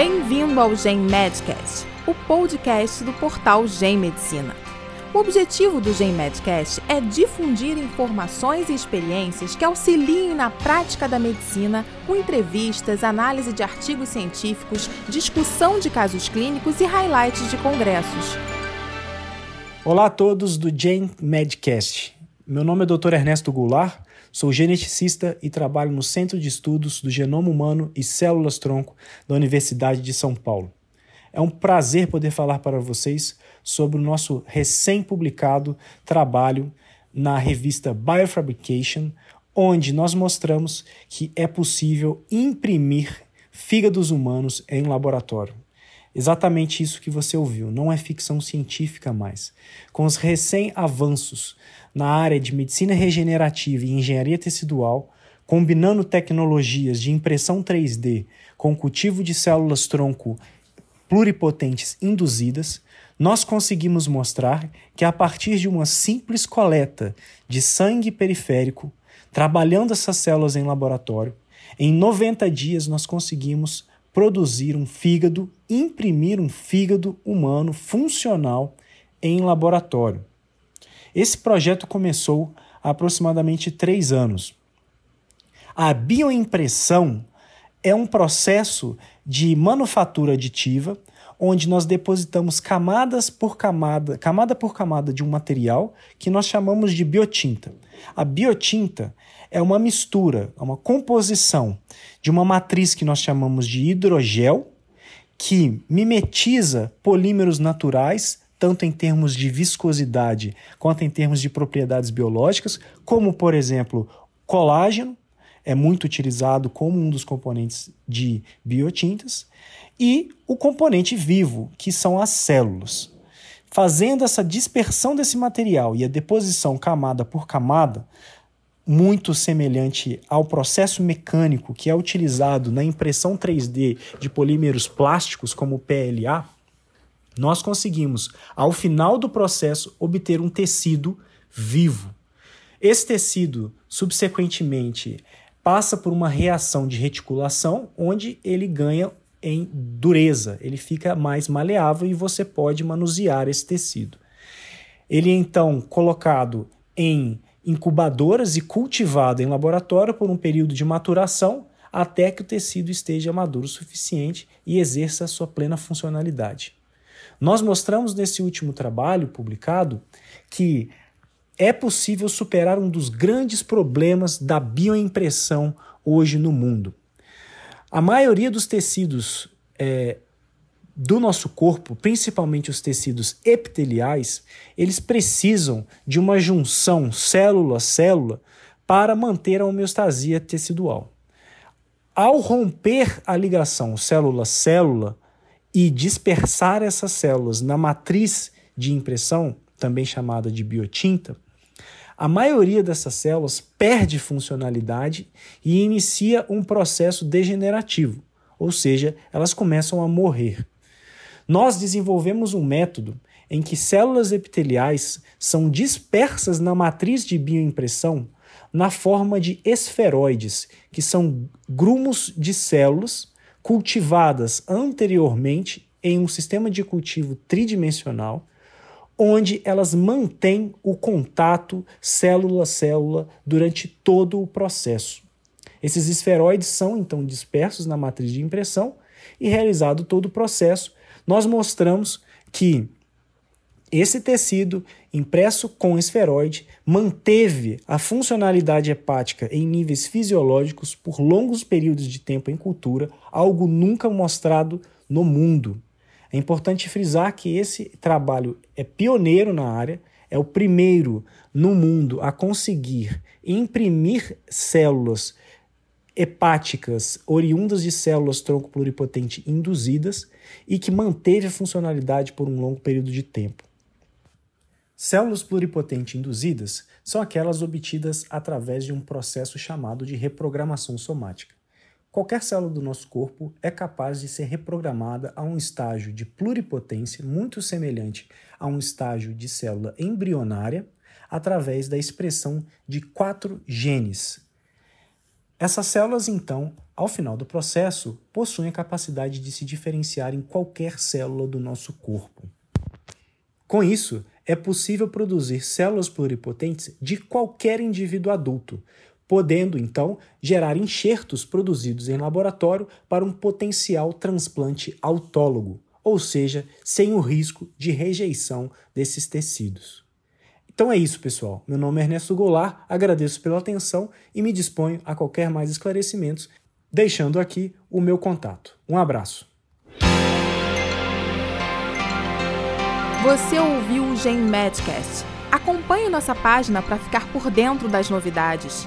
Bem-vindo ao Gen Medcast, o podcast do portal Gen Medicina. O objetivo do Gen Medcast é difundir informações e experiências que auxiliem na prática da medicina, com entrevistas, análise de artigos científicos, discussão de casos clínicos e highlights de congressos. Olá a todos do Gen Medcast. Meu nome é Dr. Ernesto Goulart, sou geneticista e trabalho no Centro de Estudos do Genoma Humano e Células-Tronco da Universidade de São Paulo. É um prazer poder falar para vocês sobre o nosso recém-publicado trabalho na revista Biofabrication, onde nós mostramos que é possível imprimir fígados humanos em laboratório. Exatamente isso que você ouviu, não é ficção científica mais. Com os recém-avanços na área de medicina regenerativa e engenharia tecidual, combinando tecnologias de impressão 3D com cultivo de células tronco pluripotentes induzidas, nós conseguimos mostrar que a partir de uma simples coleta de sangue periférico, trabalhando essas células em laboratório, em 90 dias nós conseguimos produzir um fígado, imprimir um fígado humano funcional em laboratório. Esse projeto começou há aproximadamente três anos. A bioimpressão é um processo de manufatura aditiva onde nós depositamos camadas por camada, camada por camada de um material que nós chamamos de biotinta. A biotinta é uma mistura, é uma composição de uma matriz que nós chamamos de hidrogel, que mimetiza polímeros naturais, tanto em termos de viscosidade quanto em termos de propriedades biológicas, como, por exemplo, colágeno, é muito utilizado como um dos componentes de biotintas, e o componente vivo, que são as células. Fazendo essa dispersão desse material e a deposição camada por camada, muito semelhante ao processo mecânico que é utilizado na impressão 3D de polímeros plásticos, como o PLA, nós conseguimos, ao final do processo, obter um tecido vivo. Esse tecido, subsequentemente, passa por uma reação de reticulação, onde ele ganha em dureza, ele fica mais maleável e você pode manusear esse tecido. Ele é então colocado em incubadoras e cultivado em laboratório por um período de maturação até que o tecido esteja maduro o suficiente e exerça sua plena funcionalidade. Nós mostramos nesse último trabalho publicado que é possível superar um dos grandes problemas da bioimpressão hoje no mundo. A maioria dos tecidos é, do nosso corpo, principalmente os tecidos epiteliais, eles precisam de uma junção célula-célula para manter a homeostasia tecidual. Ao romper a ligação célula-célula e dispersar essas células na matriz de impressão, também chamada de biotinta, a maioria dessas células perde funcionalidade e inicia um processo degenerativo, ou seja, elas começam a morrer. Nós desenvolvemos um método em que células epiteliais são dispersas na matriz de bioimpressão na forma de esferoides, que são grumos de células cultivadas anteriormente em um sistema de cultivo tridimensional onde elas mantêm o contato célula-célula durante todo o processo. Esses esferoides são então dispersos na matriz de impressão e realizado todo o processo, nós mostramos que esse tecido impresso com esferoide manteve a funcionalidade hepática em níveis fisiológicos por longos períodos de tempo em cultura, algo nunca mostrado no mundo. É importante frisar que esse trabalho é pioneiro na área, é o primeiro no mundo a conseguir imprimir células hepáticas oriundas de células tronco pluripotente induzidas e que manteve a funcionalidade por um longo período de tempo. Células pluripotente induzidas são aquelas obtidas através de um processo chamado de reprogramação somática. Qualquer célula do nosso corpo é capaz de ser reprogramada a um estágio de pluripotência muito semelhante a um estágio de célula embrionária através da expressão de quatro genes. Essas células, então, ao final do processo, possuem a capacidade de se diferenciar em qualquer célula do nosso corpo. Com isso, é possível produzir células pluripotentes de qualquer indivíduo adulto, podendo então gerar enxertos produzidos em laboratório para um potencial transplante autólogo, ou seja, sem o risco de rejeição desses tecidos. Então é isso, pessoal. Meu nome é Ernesto Goulart, agradeço pela atenção e me disponho a qualquer mais esclarecimentos, deixando aqui o meu contato. Um abraço. Você ouviu o Gen Medcast. Acompanhe nossa página para ficar por dentro das novidades.